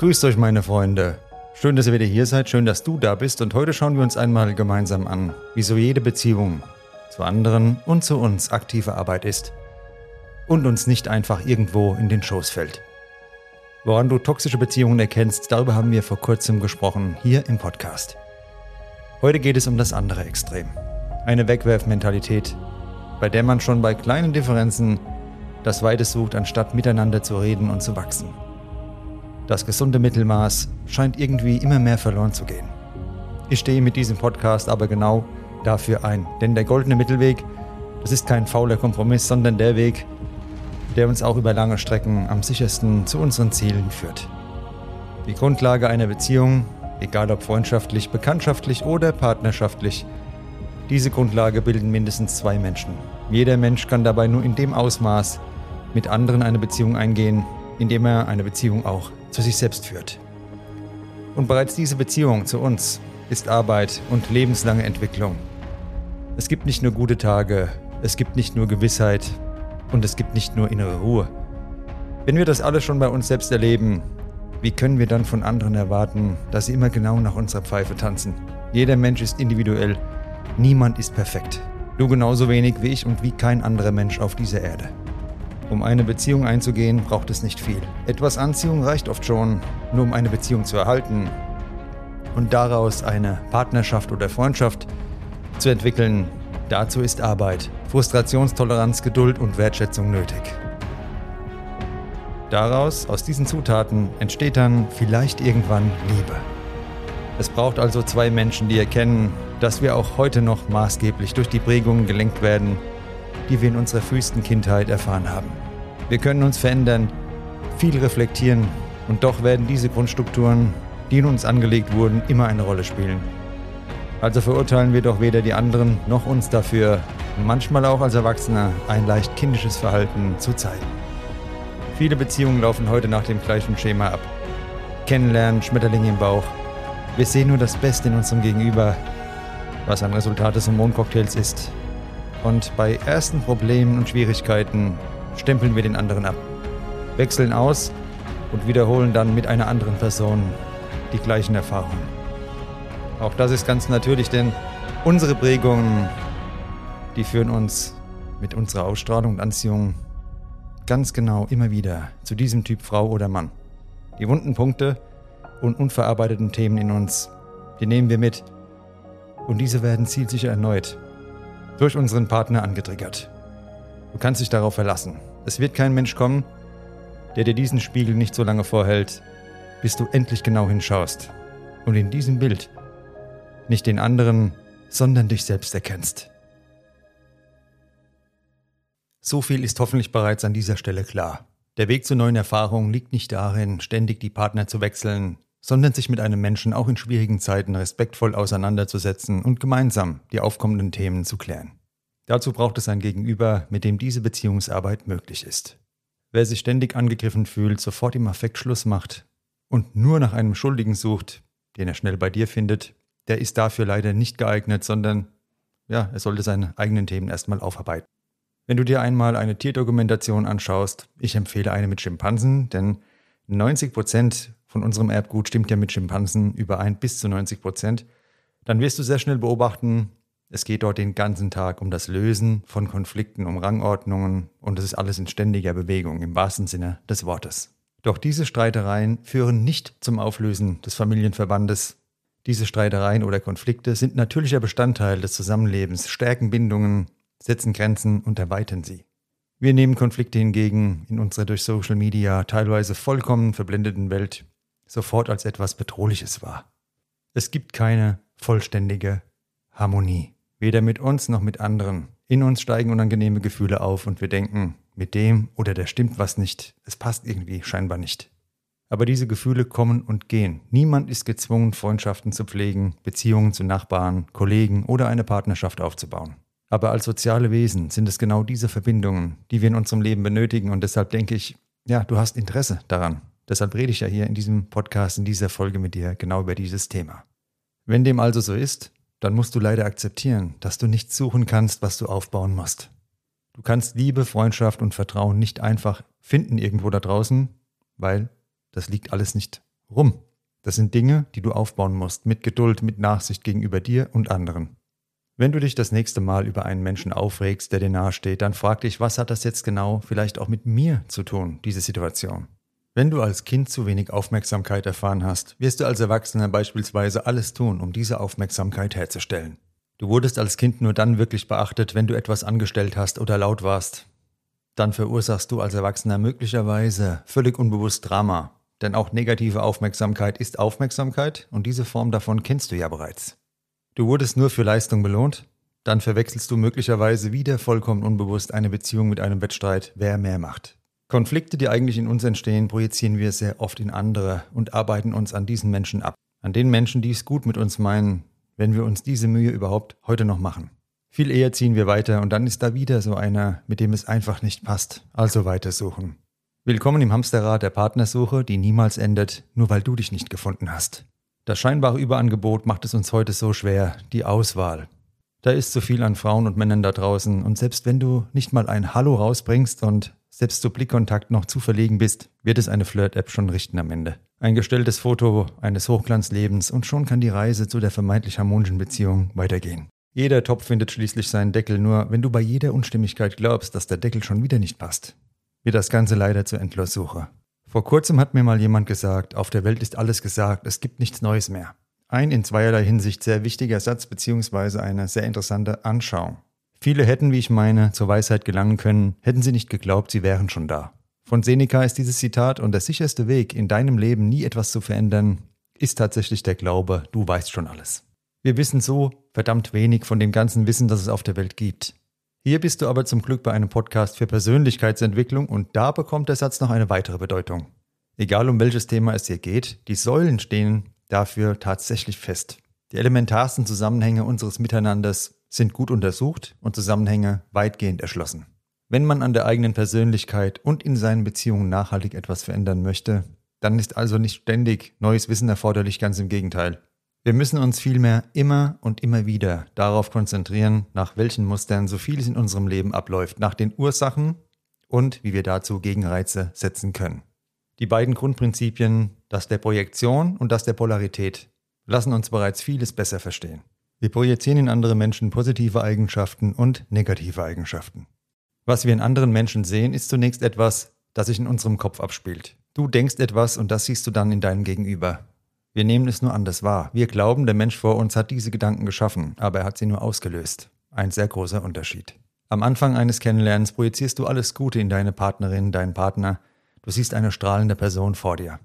Grüßt euch meine Freunde. Schön, dass ihr wieder hier seid, schön, dass du da bist und heute schauen wir uns einmal gemeinsam an, wieso jede Beziehung zu anderen und zu uns aktive Arbeit ist und uns nicht einfach irgendwo in den Schoß fällt. Woran du toxische Beziehungen erkennst, darüber haben wir vor kurzem gesprochen, hier im Podcast. Heute geht es um das andere Extrem. Eine Wegwerfmentalität, bei der man schon bei kleinen Differenzen das Weite sucht, anstatt miteinander zu reden und zu wachsen. Das gesunde Mittelmaß scheint irgendwie immer mehr verloren zu gehen. Ich stehe mit diesem Podcast aber genau dafür ein, denn der goldene Mittelweg, das ist kein fauler Kompromiss, sondern der Weg, der uns auch über lange Strecken am sichersten zu unseren Zielen führt. Die Grundlage einer Beziehung, egal ob freundschaftlich, bekanntschaftlich oder partnerschaftlich, diese Grundlage bilden mindestens zwei Menschen. Jeder Mensch kann dabei nur in dem Ausmaß mit anderen eine Beziehung eingehen, indem er eine Beziehung auch zu sich selbst führt. Und bereits diese Beziehung zu uns ist Arbeit und lebenslange Entwicklung. Es gibt nicht nur gute Tage, es gibt nicht nur Gewissheit und es gibt nicht nur innere Ruhe. Wenn wir das alles schon bei uns selbst erleben, wie können wir dann von anderen erwarten, dass sie immer genau nach unserer Pfeife tanzen? Jeder Mensch ist individuell, niemand ist perfekt. Du genauso wenig wie ich und wie kein anderer Mensch auf dieser Erde. Um eine Beziehung einzugehen, braucht es nicht viel. Etwas Anziehung reicht oft schon, nur um eine Beziehung zu erhalten und daraus eine Partnerschaft oder Freundschaft zu entwickeln. Dazu ist Arbeit, Frustrationstoleranz, Geduld und Wertschätzung nötig. Daraus, aus diesen Zutaten, entsteht dann vielleicht irgendwann Liebe. Es braucht also zwei Menschen, die erkennen, dass wir auch heute noch maßgeblich durch die Prägungen gelenkt werden, die wir in unserer frühesten Kindheit erfahren haben. Wir können uns verändern, viel reflektieren und doch werden diese Grundstrukturen, die in uns angelegt wurden, immer eine Rolle spielen. Also verurteilen wir doch weder die anderen noch uns dafür, manchmal auch als Erwachsener ein leicht kindisches Verhalten zu zeigen. Viele Beziehungen laufen heute nach dem gleichen Schema ab. Kennenlernen, Schmetterlinge im Bauch. Wir sehen nur das Beste in unserem Gegenüber, was ein Resultat des Hormoncocktails ist und bei ersten Problemen und Schwierigkeiten stempeln wir den anderen ab, wechseln aus und wiederholen dann mit einer anderen Person die gleichen Erfahrungen. Auch das ist ganz natürlich, denn unsere Prägungen, die führen uns mit unserer Ausstrahlung und Anziehung ganz genau immer wieder zu diesem Typ Frau oder Mann. Die wunden Punkte und unverarbeiteten Themen in uns, die nehmen wir mit und diese werden zielsicher erneut durch unseren Partner angetriggert. Du kannst dich darauf verlassen. Es wird kein Mensch kommen, der dir diesen Spiegel nicht so lange vorhält, bis du endlich genau hinschaust und in diesem Bild nicht den anderen, sondern dich selbst erkennst. So viel ist hoffentlich bereits an dieser Stelle klar. Der Weg zu neuen Erfahrungen liegt nicht darin, ständig die Partner zu wechseln, sondern sich mit einem Menschen auch in schwierigen Zeiten respektvoll auseinanderzusetzen und gemeinsam die aufkommenden Themen zu klären. Dazu braucht es ein Gegenüber, mit dem diese Beziehungsarbeit möglich ist. Wer sich ständig angegriffen fühlt, sofort im Affekt Schluss macht und nur nach einem Schuldigen sucht, den er schnell bei dir findet, der ist dafür leider nicht geeignet, sondern ja, er sollte seine eigenen Themen erstmal aufarbeiten. Wenn du dir einmal eine Tierdokumentation anschaust, ich empfehle eine mit Schimpansen, denn 90 Prozent von unserem Erbgut stimmt ja mit Schimpansen überein, bis zu 90 Prozent, dann wirst du sehr schnell beobachten, es geht dort den ganzen Tag um das Lösen von Konflikten, um Rangordnungen und es ist alles in ständiger Bewegung im wahrsten Sinne des Wortes. Doch diese Streitereien führen nicht zum Auflösen des Familienverbandes. Diese Streitereien oder Konflikte sind natürlicher Bestandteil des Zusammenlebens, stärken Bindungen, setzen Grenzen und erweitern sie. Wir nehmen Konflikte hingegen in unserer durch Social Media teilweise vollkommen verblendeten Welt sofort als etwas Bedrohliches wahr. Es gibt keine vollständige Harmonie, weder mit uns noch mit anderen. In uns steigen unangenehme Gefühle auf und wir denken, mit dem oder der stimmt was nicht, es passt irgendwie scheinbar nicht. Aber diese Gefühle kommen und gehen. Niemand ist gezwungen, Freundschaften zu pflegen, Beziehungen zu Nachbarn, Kollegen oder eine Partnerschaft aufzubauen. Aber als soziale Wesen sind es genau diese Verbindungen, die wir in unserem Leben benötigen und deshalb denke ich, ja, du hast Interesse daran. Deshalb rede ich ja hier in diesem Podcast, in dieser Folge mit dir genau über dieses Thema. Wenn dem also so ist, dann musst du leider akzeptieren, dass du nicht suchen kannst, was du aufbauen musst. Du kannst Liebe, Freundschaft und Vertrauen nicht einfach finden irgendwo da draußen, weil das liegt alles nicht rum. Das sind Dinge, die du aufbauen musst, mit Geduld, mit Nachsicht gegenüber dir und anderen. Wenn du dich das nächste Mal über einen Menschen aufregst, der dir nahesteht, dann frag dich, was hat das jetzt genau vielleicht auch mit mir zu tun, diese Situation? Wenn du als Kind zu wenig Aufmerksamkeit erfahren hast, wirst du als Erwachsener beispielsweise alles tun, um diese Aufmerksamkeit herzustellen. Du wurdest als Kind nur dann wirklich beachtet, wenn du etwas angestellt hast oder laut warst. Dann verursachst du als Erwachsener möglicherweise völlig unbewusst Drama, denn auch negative Aufmerksamkeit ist Aufmerksamkeit und diese Form davon kennst du ja bereits. Du wurdest nur für Leistung belohnt, dann verwechselst du möglicherweise wieder vollkommen unbewusst eine Beziehung mit einem Wettstreit, wer mehr macht. Konflikte, die eigentlich in uns entstehen, projizieren wir sehr oft in andere und arbeiten uns an diesen Menschen ab. An den Menschen, die es gut mit uns meinen, wenn wir uns diese Mühe überhaupt heute noch machen. Viel eher ziehen wir weiter und dann ist da wieder so einer, mit dem es einfach nicht passt, also weitersuchen. Willkommen im Hamsterrad der Partnersuche, die niemals endet, nur weil du dich nicht gefunden hast. Das scheinbare Überangebot macht es uns heute so schwer, die Auswahl. Da ist so viel an Frauen und Männern da draußen und selbst wenn du nicht mal ein Hallo rausbringst und selbst zu Blickkontakt noch zu verlegen bist, wird es eine Flirt-App schon richten am Ende. Ein gestelltes Foto eines Hochglanzlebens und schon kann die Reise zu der vermeintlich harmonischen Beziehung weitergehen. Jeder Topf findet schließlich seinen Deckel, nur wenn du bei jeder Unstimmigkeit glaubst, dass der Deckel schon wieder nicht passt, wird das Ganze leider zur Endlossuche. Vor kurzem hat mir mal jemand gesagt, auf der Welt ist alles gesagt, es gibt nichts Neues mehr. Ein in zweierlei Hinsicht sehr wichtiger Satz bzw. eine sehr interessante Anschauung. Viele hätten, wie ich meine, zur Weisheit gelangen können, hätten sie nicht geglaubt, sie wären schon da. Von Seneca ist dieses Zitat und der sicherste Weg, in deinem Leben nie etwas zu verändern, ist tatsächlich der Glaube, du weißt schon alles. Wir wissen so verdammt wenig von dem ganzen Wissen, das es auf der Welt gibt. Hier bist du aber zum Glück bei einem Podcast für Persönlichkeitsentwicklung und da bekommt der Satz noch eine weitere Bedeutung. Egal um welches Thema es hier geht, die Säulen stehen dafür tatsächlich fest. Die elementarsten Zusammenhänge unseres Miteinanders sind gut untersucht und Zusammenhänge weitgehend erschlossen. Wenn man an der eigenen Persönlichkeit und in seinen Beziehungen nachhaltig etwas verändern möchte, dann ist also nicht ständig neues Wissen erforderlich, ganz im Gegenteil. Wir müssen uns vielmehr immer und immer wieder darauf konzentrieren, nach welchen Mustern so vieles in unserem Leben abläuft, nach den Ursachen und wie wir dazu Gegenreize setzen können. Die beiden Grundprinzipien, das der Projektion und das der Polarität, lassen uns bereits vieles besser verstehen. Wir projizieren in andere Menschen positive Eigenschaften und negative Eigenschaften. Was wir in anderen Menschen sehen, ist zunächst etwas, das sich in unserem Kopf abspielt. Du denkst etwas und das siehst du dann in deinem Gegenüber. Wir nehmen es nur anders wahr. Wir glauben, der Mensch vor uns hat diese Gedanken geschaffen, aber er hat sie nur ausgelöst. Ein sehr großer Unterschied. Am Anfang eines Kennenlernens projizierst du alles Gute in deine Partnerin, deinen Partner. Du siehst eine strahlende Person vor dir.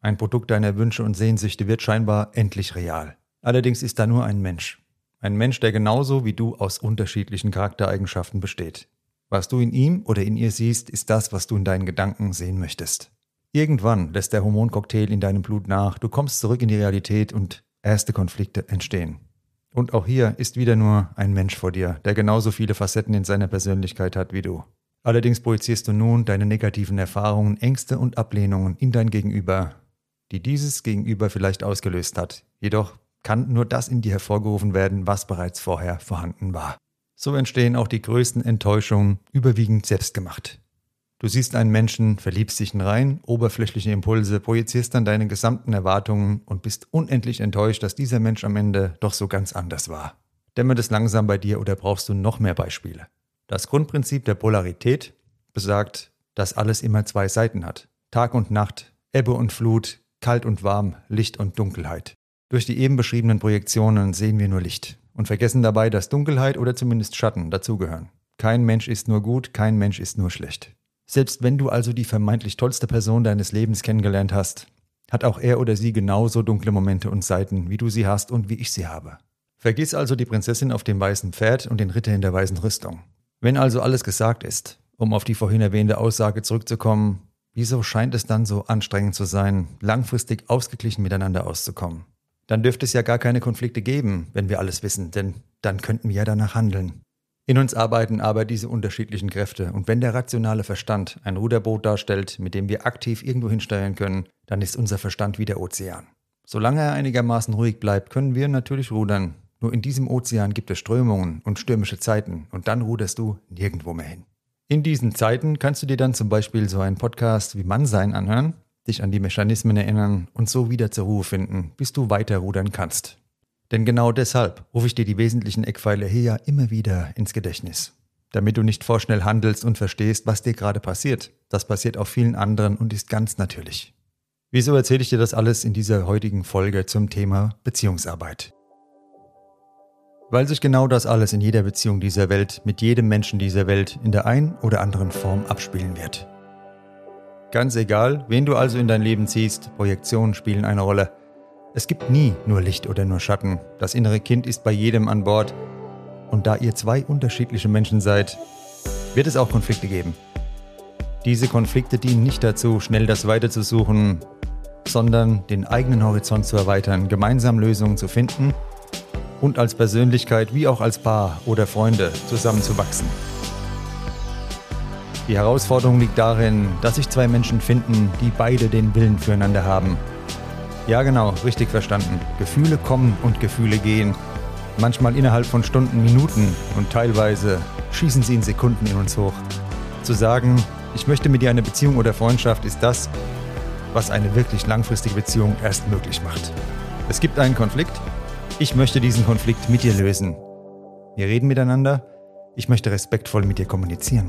Ein Produkt deiner Wünsche und Sehnsüchte wird scheinbar endlich real. Allerdings ist da nur ein Mensch. Ein Mensch, der genauso wie du aus unterschiedlichen Charaktereigenschaften besteht. Was du in ihm oder in ihr siehst, ist das, was du in deinen Gedanken sehen möchtest. Irgendwann lässt der Hormoncocktail in deinem Blut nach, du kommst zurück in die Realität und erste Konflikte entstehen. Und auch hier ist wieder nur ein Mensch vor dir, der genauso viele Facetten in seiner Persönlichkeit hat wie du. Allerdings projizierst du nun deine negativen Erfahrungen, Ängste und Ablehnungen in dein Gegenüber, die dieses Gegenüber vielleicht ausgelöst hat. Jedoch kann nur das in dir hervorgerufen werden, was bereits vorher vorhanden war. So entstehen auch die größten Enttäuschungen überwiegend selbstgemacht. Du siehst einen Menschen, verliebst dich in rein, oberflächliche Impulse, projizierst dann deine gesamten Erwartungen und bist unendlich enttäuscht, dass dieser Mensch am Ende doch so ganz anders war. Dämmert es langsam bei dir oder brauchst du noch mehr Beispiele? Das Grundprinzip der Polarität besagt, dass alles immer zwei Seiten hat. Tag und Nacht, Ebbe und Flut, kalt und warm, Licht und Dunkelheit. Durch die eben beschriebenen Projektionen sehen wir nur Licht und vergessen dabei, dass Dunkelheit oder zumindest Schatten dazugehören. Kein Mensch ist nur gut, kein Mensch ist nur schlecht. Selbst wenn du also die vermeintlich tollste Person deines Lebens kennengelernt hast, hat auch er oder sie genauso dunkle Momente und Seiten, wie du sie hast und wie ich sie habe. Vergiss also die Prinzessin auf dem weißen Pferd und den Ritter in der weißen Rüstung. Wenn also alles gesagt ist, um auf die vorhin erwähnte Aussage zurückzukommen, wieso scheint es dann so anstrengend zu sein, langfristig ausgeglichen miteinander auszukommen? Dann dürfte es ja gar keine Konflikte geben, wenn wir alles wissen, denn dann könnten wir ja danach handeln. In uns arbeiten aber diese unterschiedlichen Kräfte und wenn der rationale Verstand ein Ruderboot darstellt, mit dem wir aktiv irgendwo hinsteuern können, dann ist unser Verstand wie der Ozean. Solange er einigermaßen ruhig bleibt, können wir natürlich rudern. Nur in diesem Ozean gibt es Strömungen und stürmische Zeiten und dann ruderst du nirgendwo mehr hin. In diesen Zeiten kannst du dir dann zum Beispiel so einen Podcast wie Mannsein anhören, dich an die Mechanismen erinnern und so wieder zur Ruhe finden, bis du weiter rudern kannst. Denn genau deshalb rufe ich dir die wesentlichen Eckpfeiler hier ja immer wieder ins Gedächtnis. Damit du nicht vorschnell handelst und verstehst, was dir gerade passiert. Das passiert auch vielen anderen und ist ganz natürlich. Wieso erzähle ich dir das alles in dieser heutigen Folge zum Thema Beziehungsarbeit? Weil sich genau das alles in jeder Beziehung dieser Welt, mit jedem Menschen dieser Welt in der einen oder anderen Form abspielen wird. Ganz egal, wen du also in dein Leben ziehst, Projektionen spielen eine Rolle. Es gibt nie nur Licht oder nur Schatten. Das innere Kind ist bei jedem an Bord. Und da ihr zwei unterschiedliche Menschen seid, wird es auch Konflikte geben. Diese Konflikte dienen nicht dazu, schnell das Weite zu suchen, sondern den eigenen Horizont zu erweitern, gemeinsam Lösungen zu finden und als Persönlichkeit wie auch als Paar oder Freunde zusammenzuwachsen. Die Herausforderung liegt darin, dass sich zwei Menschen finden, die beide den Willen füreinander haben. Ja genau, richtig verstanden. Gefühle kommen und Gefühle gehen. Manchmal innerhalb von Stunden, Minuten und teilweise schießen sie in Sekunden in uns hoch. Zu sagen, ich möchte mit dir eine Beziehung oder Freundschaft, ist das, was eine wirklich langfristige Beziehung erst möglich macht. Es gibt einen Konflikt. Ich möchte diesen Konflikt mit dir lösen. Wir reden miteinander. Ich möchte respektvoll mit dir kommunizieren.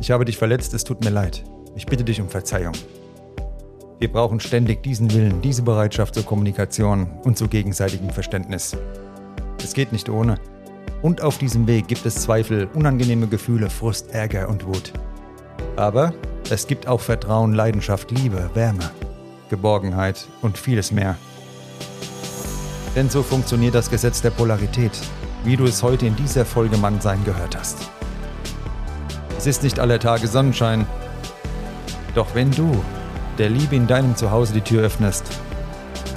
Ich habe dich verletzt, es tut mir leid. Ich bitte dich um Verzeihung. Wir brauchen ständig diesen Willen, diese Bereitschaft zur Kommunikation und zu gegenseitigem Verständnis. Es geht nicht ohne. Und auf diesem Weg gibt es Zweifel, unangenehme Gefühle, Frust, Ärger und Wut. Aber es gibt auch Vertrauen, Leidenschaft, Liebe, Wärme, Geborgenheit und vieles mehr. Denn so funktioniert das Gesetz der Polarität, wie du es heute in dieser Folge Mannsein gehört hast. Es ist nicht aller Tage Sonnenschein. Doch wenn du der Liebe in deinem Zuhause die Tür öffnest,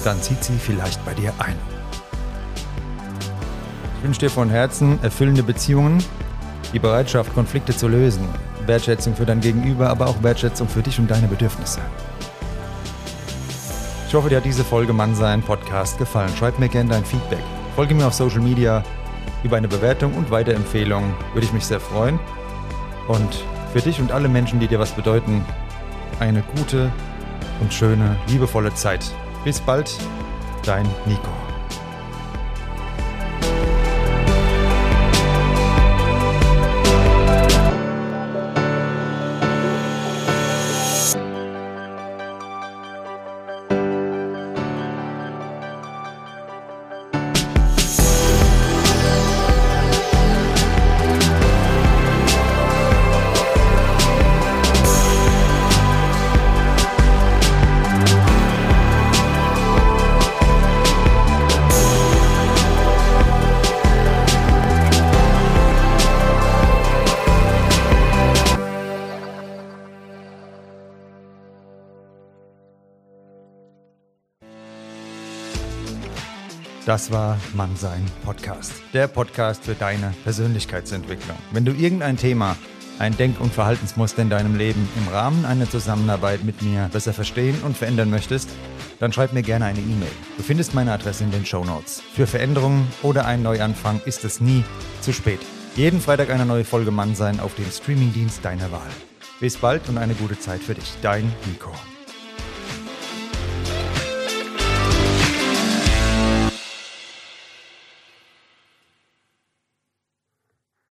dann zieht sie vielleicht bei dir ein. Ich wünsche dir von Herzen erfüllende Beziehungen, die Bereitschaft, Konflikte zu lösen, Wertschätzung für dein Gegenüber, aber auch Wertschätzung für dich und deine Bedürfnisse. Ich hoffe, dir hat diese Folge Mannsein Podcast gefallen. Schreib mir gerne dein Feedback. Folge mir auf Social Media. Über eine Bewertung und Weiterempfehlung würde ich mich sehr freuen. Und für dich und alle Menschen, die dir was bedeuten, eine gute und schöne, liebevolle Zeit. Bis bald, dein Nico. Das war Mannsein Podcast. Der Podcast für deine Persönlichkeitsentwicklung. Wenn du irgendein Thema, ein Denk- und Verhaltensmuster in deinem Leben im Rahmen einer Zusammenarbeit mit mir besser verstehen und verändern möchtest, dann schreib mir gerne eine E-Mail. Du findest meine Adresse in den Show Notes. Für Veränderungen oder einen Neuanfang ist es nie zu spät. Jeden Freitag eine neue Folge Mannsein auf dem Streamingdienst deiner Wahl. Bis bald und eine gute Zeit für dich. Dein Nico.